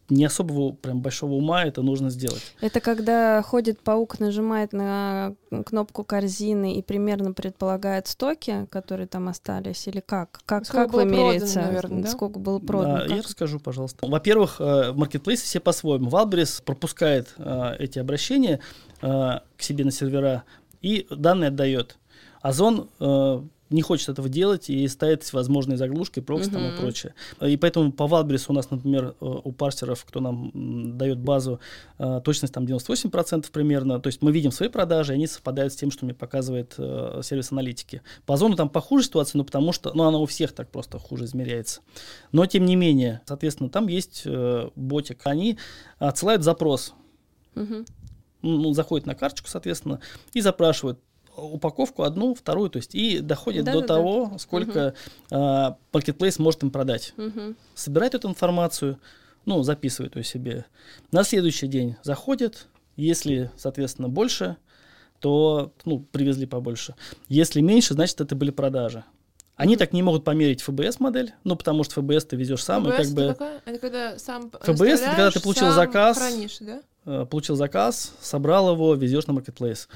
не особого прям большого ума это нужно сделать. Это когда ходит паук, нажимает на кнопку корзины и примерно предполагает стоки, которые там остались, или как? Как, Сколько как вы меряете, наверное, да? сколько было продано? Да, Как? я расскажу, пожалуйста. Во-первых, э, маркетплейсы все по-своему. Wildberries пропускает э, эти обращения э, к себе на сервера и данные отдает. Озон э, не хочет этого делать и ставит всевозможные заглушки, прокси там и прочее. И поэтому по Валбересу у нас, например, э, у парсеров, кто нам дает базу, э, точность там 98% примерно. То есть мы видим свои продажи, они совпадают с тем, что мне показывает э, сервис аналитики. По Озону там похуже ситуация, ну потому что, ну она у всех так просто хуже измеряется. Но тем не менее, соответственно, там есть ботик. Они отсылают запрос, Мгм. ну, заходят на карточку, соответственно, и запрашивают упаковку одну, вторую, то есть и доходят до Да-да-да. того, сколько э, маркетплейс может им продать. Мгм. Собирает эту информацию, ну, записывает ее себе. На следующий день заходит, если, соответственно, больше, то, ну, привезли побольше. Если меньше, значит, это были продажи. Они так не могут померить ФБС модель, ну, потому что ФБС ты везешь сам, и ФБС как это бы какая? Это когда сам ФБС это когда ты получил сам заказ. хранишь, да? э, получил заказ, собрал его, везешь на маркетплейс.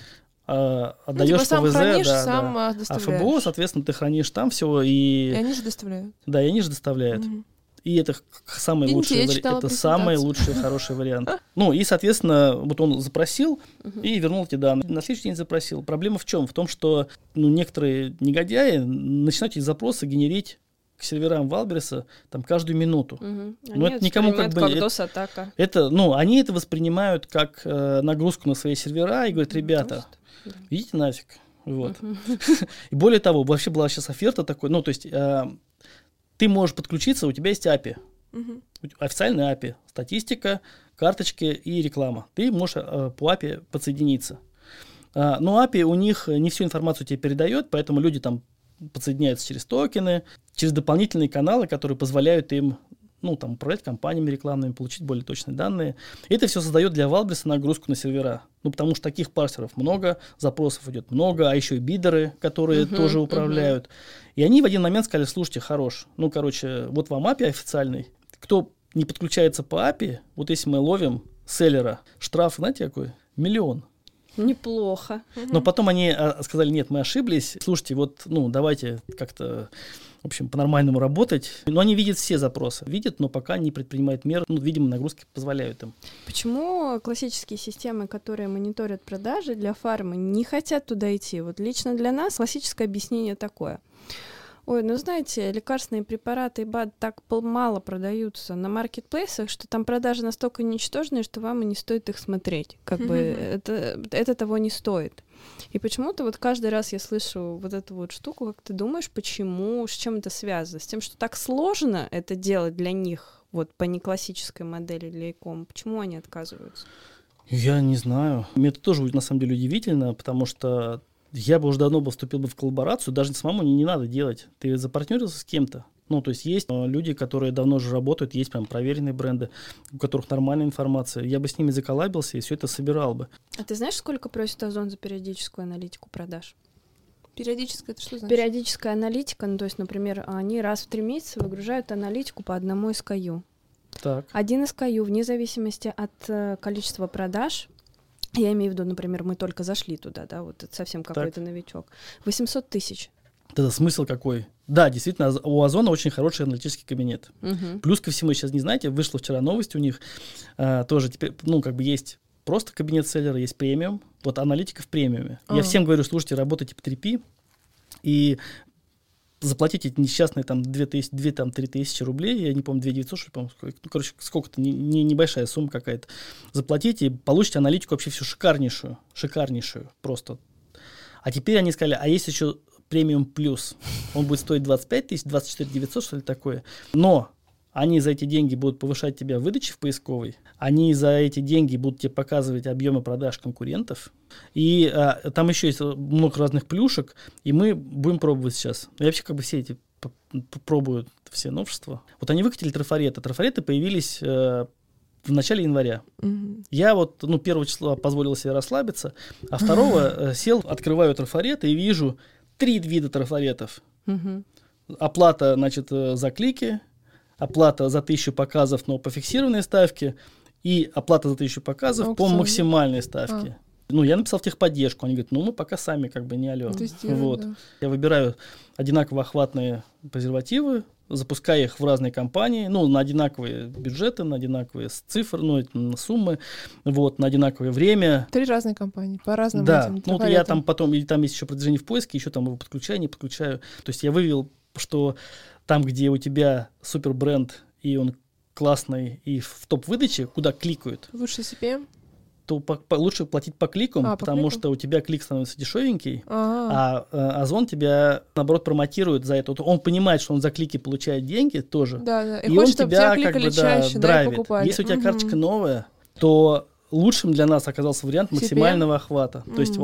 А, Ну, отдаешь типа сам ПВЗ, хранишь, да, сам да. а, А. ФБО, соответственно, ты хранишь там все, И и, они же доставляют. да, и они же доставляют. Мгм. И это самый Видите, лучший вари- это самый лучший хороший вариант. Ну и, соответственно, вот он запросил Мгм. и вернул эти данные. На следующий день запросил. Проблема в чем? В том, что ну, некоторые негодяи начинают эти запросы генерить к серверам Валбереса там каждую минуту. Ну, Они это никому как бы как это- DOS-атака. Это, ну, они это воспринимают как э, нагрузку на свои сервера и говорят, ребята, Просто, идите нафиг. Вот. [LAUGHS] И более того, вообще была сейчас оферта такой, ну, то есть э, ты можешь подключиться, у тебя есть API. Официальный API, статистика, карточки и реклама. Ты можешь э, по API подсоединиться. А, но API у них не всю информацию тебе передает, поэтому люди там подсоединяются через токены, через дополнительные каналы, которые позволяют им ну, там, управлять компаниями рекламными, получить более точные данные. И это все создает для Валбриса нагрузку на сервера. Ну, потому что таких парсеров много, запросов идет много, а еще и бидеры, которые uh-huh, тоже управляют. Uh-huh. И они в один момент сказали, слушайте, хорош, ну, короче, вот вам API официальный. Кто не подключается по API, вот если мы ловим селлера, штраф, знаете, какой? Миллион. Неплохо. Но потом они а, сказали, нет, мы ошиблись. Слушайте, вот, ну, давайте как-то, в общем, по-нормальному работать. Но они видят все запросы. Видят, но пока не предпринимают мер. Ну, видимо, нагрузки позволяют им. Почему классические системы, которые мониторят продажи для фармы, не хотят туда идти? Вот лично для нас классическое объяснение такое – Ой, ну знаете, лекарственные препараты и БАД так мало продаются на маркетплейсах, что там продажи настолько ничтожные, что вам и не стоит их смотреть. Как бы это, это того не стоит. И почему-то вот каждый раз я слышу вот эту вот штуку, как ты думаешь, почему, с чем это связано? С тем, что так сложно это делать для них, вот по неклассической модели для ИКОМ, почему они отказываются? Я не знаю. Мне это тоже на самом деле удивительно, потому что я бы уже давно бы вступил бы в коллаборацию, даже самому не, не надо делать. Ты запартнерился с кем-то. Ну, то есть есть э, люди, которые давно уже работают, есть прям проверенные бренды, у которых нормальная информация. Я бы с ними заколабился и все это собирал бы. А ты знаешь, сколько просит Озон за периодическую аналитику продаж? Периодическая это что значит? Периодическая аналитика, ну, то есть, например, они раз в три месяца выгружают аналитику по одному SKU. Так. Один SKU, вне зависимости от э, количества продаж, я имею в виду, например, мы только зашли туда, да, вот это совсем какой-то новичок. 800 тысяч. Это смысл какой? Да, действительно, у Озона очень хороший аналитический кабинет. Угу. Плюс ко всему, сейчас не знаете, вышла вчера новость у них, а, тоже теперь, ну, как бы есть просто кабинет селлера, есть премиум, вот аналитика в премиуме. А-а-а. Я всем говорю, слушайте, работайте по 3P, и заплатить эти несчастные там 2, тысяч, 2 там 3 тысячи рублей, я не помню, 2 900, что по-моему, ну, короче, сколько-то, не, не, небольшая сумма какая-то, заплатите и получите аналитику вообще всю шикарнейшую, шикарнейшую просто. А теперь они сказали, а есть еще премиум плюс, он будет стоить 25 тысяч, 24 900, что ли такое, но они за эти деньги будут повышать тебя в выдаче в поисковой, они за эти деньги будут тебе показывать объемы продаж конкурентов, и а, там еще есть много разных плюшек, и мы будем пробовать сейчас. И вообще как бы все эти пробуют все новшества. Вот они выкатили трафареты. Трафареты появились э, в начале января. Mm-hmm. Я вот, ну, первого числа позволил себе расслабиться, а второго [LAUGHS] э, сел, открываю трафареты и вижу три вида трафаретов. Mm-hmm. Оплата, значит, э, за клики, оплата за тысячу показов, но по фиксированной ставке, и оплата за тысячу показов Аукцион. по максимальной ставке. А. Ну, я написал в техподдержку, они говорят, ну, мы пока сами как бы не алё. Вот. Да. Я выбираю одинаково охватные презервативы, запускаю их в разные компании, ну, на одинаковые бюджеты, на одинаковые цифры, ну, на суммы, вот, на одинаковое время. Три разные компании, по разному Да, ну, вот я там потом, и там есть еще продвижение в поиске, еще там его подключаю, не подключаю. То есть я вывел, что там, где у тебя супер бренд, и он классный, и в топ-выдаче, куда кликают. Лучше CPM? То по, по, лучше платить по кликам, а, потому кликам? что у тебя клик становится дешевенький, а, а Озон тебя, наоборот, промотирует за это. Он понимает, что он за клики получает деньги тоже, да, да. и, и хочет, он тебя как бы чаще, да, драйвит. Да, Если у тебя угу. карточка новая, то лучшим для нас оказался вариант максимального охвата. Mm. То есть,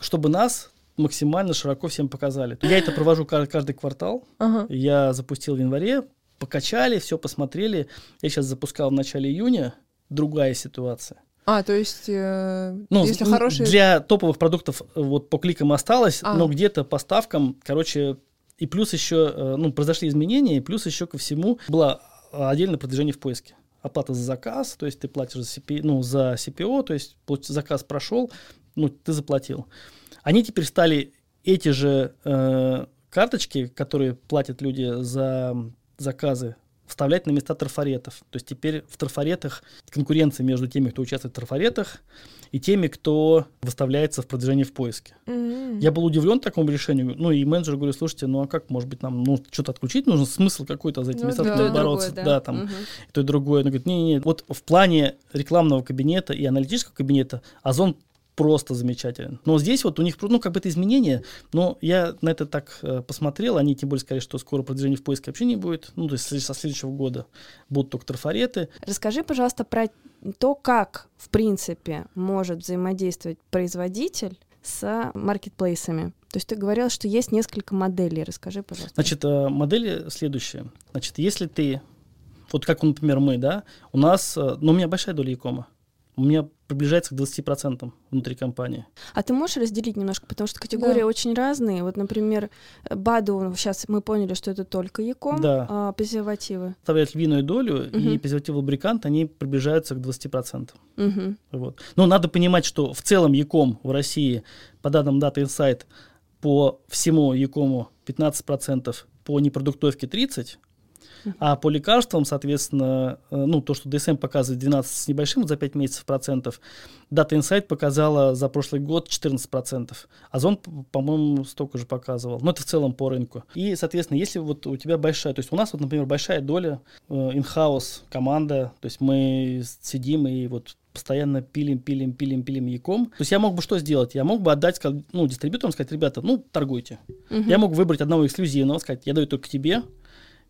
чтобы нас максимально широко всем показали. Я это провожу каждый квартал. Ага. Я запустил в январе, покачали, все посмотрели. Я сейчас запускал в начале июня. Другая ситуация. А, то есть, э, ну, если хорошие... Для топовых продуктов э, вот по кликам осталось, а. но где-то по ставкам, короче, и плюс еще, э, ну, произошли изменения, и плюс еще ко всему было отдельное продвижение в поиске. Оплата за заказ, то есть ты платишь за, CP, ну, за CPO, то есть заказ прошел, ну, ты заплатил. Они теперь стали эти же э, карточки, которые платят люди за заказы, вставлять на места трафаретов. То есть теперь в трафаретах конкуренция между теми, кто участвует в трафаретах, и теми, кто выставляется в продвижении в поиске. Mm-hmm. Я был удивлен такому решению. Ну и менеджер говорю, слушайте, ну а как, может быть, нам ну, что-то отключить нужно, смысл какой-то за эти ну, места да, бороться. Другое, да. да, там, mm-hmm. то и другое. Он говорит, не-не-не, вот в плане рекламного кабинета и аналитического кабинета Озон просто замечателен. Но здесь вот у них, ну, как бы это изменение, но я на это так э, посмотрел, они тем более сказали, что скоро продвижения в поиске вообще не будет, ну, то есть со следующего года будут только трафареты. Расскажи, пожалуйста, про то, как, в принципе, может взаимодействовать производитель с маркетплейсами. То есть ты говорил, что есть несколько моделей. Расскажи, пожалуйста. Значит, э, модели следующие. Значит, если ты, вот как, например, мы, да, у нас, э, ну, у меня большая доля якома у меня приближается к 20% внутри компании. А ты можешь разделить немножко, потому что категории да. очень разные. Вот, например, БАДу, сейчас мы поняли, что это только ЯКОМ, да. а презервативы. Составляют львиную долю, угу. и презервативы-лубрикант, они приближаются к 20%. Угу. Вот. Но надо понимать, что в целом ЯКОМ в России, по данным Data Insight, по всему ЯКОМу 15%, по непродуктовке 30%, а по лекарствам, соответственно, э, ну, то, что DSM показывает 12 с небольшим за 5 месяцев процентов, Data Insight показала за прошлый год 14 процентов. Озон, по-моему, столько же показывал. Но это в целом по рынку. И, соответственно, если вот у тебя большая, то есть у нас вот, например, большая доля in-house э, команда, то есть мы сидим и вот постоянно пилим, пилим, пилим, пилим яком. То есть я мог бы что сделать? Я мог бы отдать ну, дистрибьюторам, сказать, ребята, ну, торгуйте. Uh-huh. Я мог выбрать одного эксклюзивного, сказать, я даю только тебе,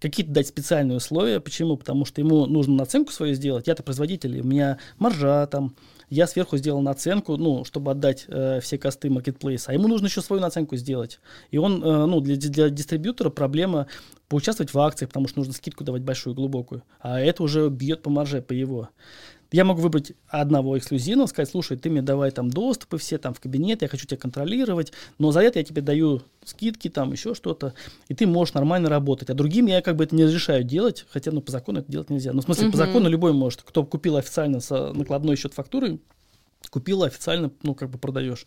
какие-то дать специальные условия. Почему? Потому что ему нужно наценку свою сделать. Я-то производитель, у меня маржа там, я сверху сделал наценку, ну, чтобы отдать э, все косты маркетплейса, а ему нужно еще свою наценку сделать. И он, э, ну, для, для дистрибьютора проблема поучаствовать в акциях, потому что нужно скидку давать большую, глубокую. А это уже бьет по марже, по его. Я могу выбрать одного эксклюзивного, сказать, слушай, ты мне давай там доступы все там в кабинет, я хочу тебя контролировать, но за это я тебе даю скидки, там еще что-то, и ты можешь нормально работать. А другим я как бы это не разрешаю делать, хотя, ну, по закону это делать нельзя. Ну, в смысле, uh-huh. по закону любой может. Кто купил официально с накладной счет фактуры, купила официально, ну, как бы продаешь.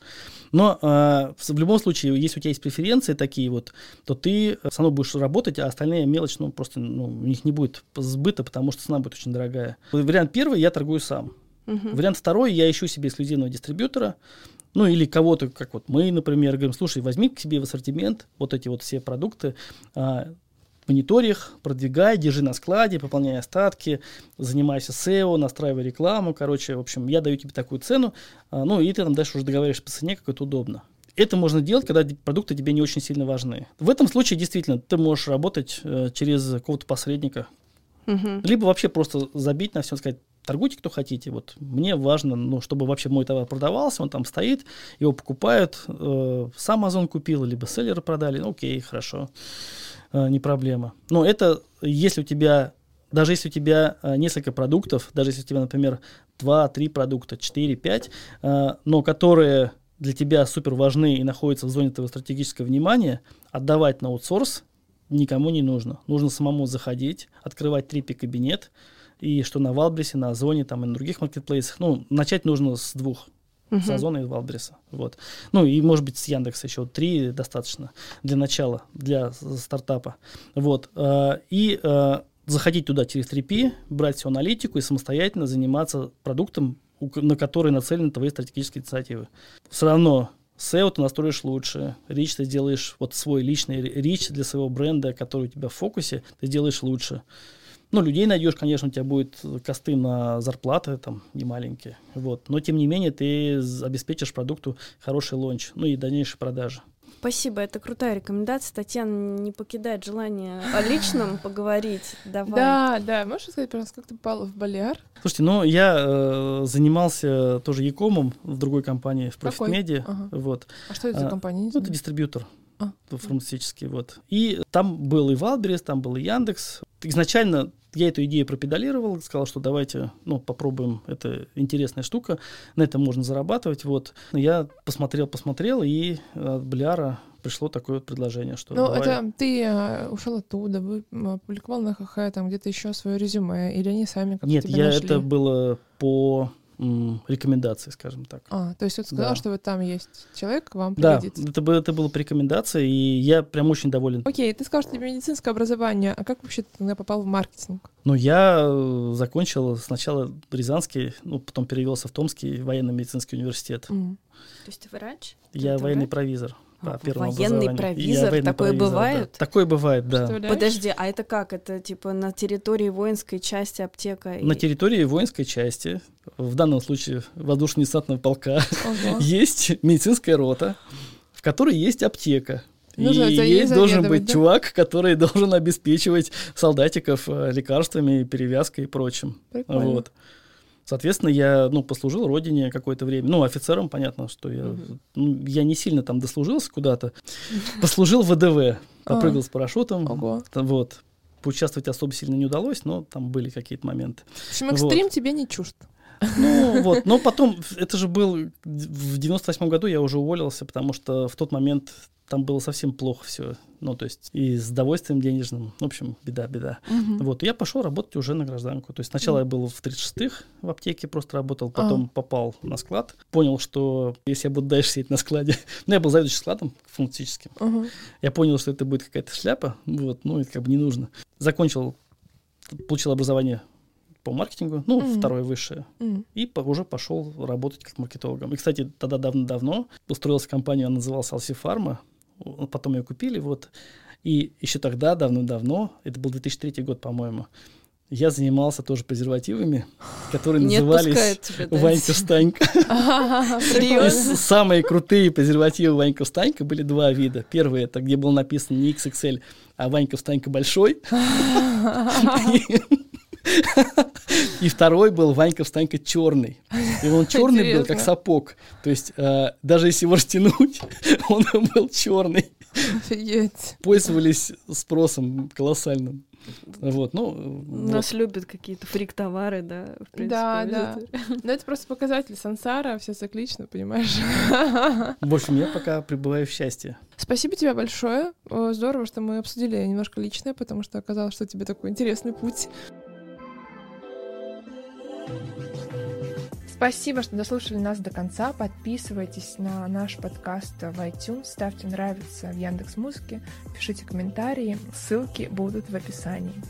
Но э, в любом случае, если у тебя есть преференции такие вот, то ты все равно будешь работать, а остальные мелочь, ну, просто ну, у них не будет сбыта, потому что цена будет очень дорогая. Вариант первый, я торгую сам. Uh-huh. Вариант второй, я ищу себе эксклюзивного дистрибьютора, ну или кого-то, как вот мы, например, говорим, слушай, возьми к себе в ассортимент вот эти вот все продукты, а, монитори их, продвигай, держи на складе, пополняй остатки, занимайся SEO, настраивай рекламу, короче, в общем, я даю тебе такую цену, а, ну и ты там дальше уже договариваешься по цене, как это удобно. Это можно делать, когда продукты тебе не очень сильно важны. В этом случае действительно ты можешь работать э, через какого-то посредника, угу. либо вообще просто забить на все, сказать, торгуйте, кто хотите. Вот мне важно, ну, чтобы вообще мой товар продавался, он там стоит, его покупают, э, сам Amazon купил, либо селлеры продали, ну, окей, хорошо. Э, не проблема. Но это если у тебя, даже если у тебя э, несколько продуктов, даже если у тебя, например, 2-3 продукта, 4-5, э, но которые для тебя супер важны и находятся в зоне твоего стратегического внимания, отдавать на аутсорс никому не нужно. Нужно самому заходить, открывать трипи кабинет, и что на Валбрисе, на Озоне, там и на других маркетплейсах. Ну, начать нужно с двух uh-huh. с Озона и Валбриса. Вот. Ну и, может быть, с Яндекса еще три достаточно для начала, для стартапа. Вот. Э, и э, заходить туда через 3P, брать всю аналитику и самостоятельно заниматься продуктом, на который нацелены твои стратегические инициативы. Все равно SEO ты настроишь лучше, рич ты сделаешь вот свой личный рич для своего бренда, который у тебя в фокусе, ты сделаешь лучше. Ну, людей найдешь, конечно, у тебя будет cost ы на зарплаты там не маленькие, вот. Но тем не менее ты обеспечишь продукту хороший launch, ну и дальнейшие продажи. Спасибо, это крутая рекомендация. Татьяна не покидает желание о личном [LAUGHS] поговорить. Давай. Да, да. Можешь сказать, пожалуйста, как ты попала в Болеар? Слушайте, ну я э, занимался тоже e-com ом в другой компании, в Profit Media. Ага. Вот. А что это за а, компания? Ну, это дистрибьютор а. фармацевтический. Вот. И там был и Wildberries, там был и Яндекс. Изначально я эту идею пропедалировал, сказал, что давайте, ну, попробуем, это интересная штука, на этом можно зарабатывать, вот. Я посмотрел, посмотрел, и от Бляра пришло такое вот предложение, что Ну, давай... это ты э, ушел оттуда, вы опубликовал на ХХ там где-то еще свое резюме, или они сами как-то Нет, я нашли? это было по рекомендации, скажем так. А, то есть вот сказал, да. что вот там есть человек, вам пригодится. Да, это, было, это было по рекомендации, и я прям очень доволен. Окей, ты сказал, что у тебя медицинское образование, а как вообще ты тогда попал в маркетинг? Ну, я э, закончил сначала Рязанский, ну, потом перевелся в Томский военно-медицинский университет. Mm. То есть ты врач? Я ты военный врач? провизор. По первому Военный провизор, военный такое провизор, да. бывает? Такое бывает, да. Представляешь? Подожди, а это как? Это типа на территории воинской части аптека? и- На территории воинской части, в данном случае воздушно-десантного полка, Ого. [LAUGHS] есть медицинская рота, в которой есть аптека. Ну, и есть должен быть да? чувак, который [LAUGHS] должен обеспечивать солдатиков э, лекарствами, перевязкой и прочим. Прикольно. Вот. Соответственно, я ну, послужил родине какое-то время. Ну, офицером, понятно, что я, ну, я не сильно там дослужился куда-то. Послужил в ВДВ, [LAUGHS] попрыгал с парашютом. Ого. Вот. Поучаствовать особо сильно не удалось, но там были какие-то моменты. В общем, экстрим тебе не чужд. Ну вот, но потом, это же был, в 98 году я уже уволился, потому что в тот момент там было совсем плохо все. Ну, то есть и с довольствием денежным, в общем, беда, беда. Мгм. Вот, и я пошел работать уже на гражданку. То есть сначала я был в 36-х в аптеке, просто работал, потом попал на склад. Понял, что если я буду дальше сидеть на складе... [LAUGHS] Ну, я был заведующим складом функционическим. Ага. Я понял, что это будет какая-то шляпа, вот, ну, это как бы не нужно. Закончил, получил образование по маркетингу, ну, Мгм. второе высшее, М. и по- уже пошел работать как маркетологом. И, кстати, тогда давно-давно устроился в компанию, она называлась Алсифарма, потом ее купили, вот. И еще тогда, давно-давно, это был 2003 год, по-моему, я занимался тоже презервативами, [LAUGHS] которые Не назывались тебя? Ванька Станька. [LAUGHS] Самые крутые презервативы Ванька Встанька были два вида. Первый это где было написано не XXL, а Ванька Встанька большой. [LAUGHS] И второй был Ванька Встанька черный. И он черный был, как Интересно. сапог. То есть э, даже если его растянуть, [LAUGHS] он был черный. Офигеть. Пользовались спросом колоссальным. Вот, ну, вот. Нас любят какие-то фрик-товары, да, в принципе. Да, да. Но это просто показатель сансара, все циклично, понимаешь? В общем, я пока пребываю в счастье. Спасибо тебе большое. О, Здорово, что мы обсудили немножко личное, потому что оказалось, что у тебя такой интересный путь. Спасибо, что дослушали нас до конца. Подписывайтесь на наш подкаст в iTunes, ставьте нравится в Яндекс Музыке, пишите комментарии, ссылки будут в описании.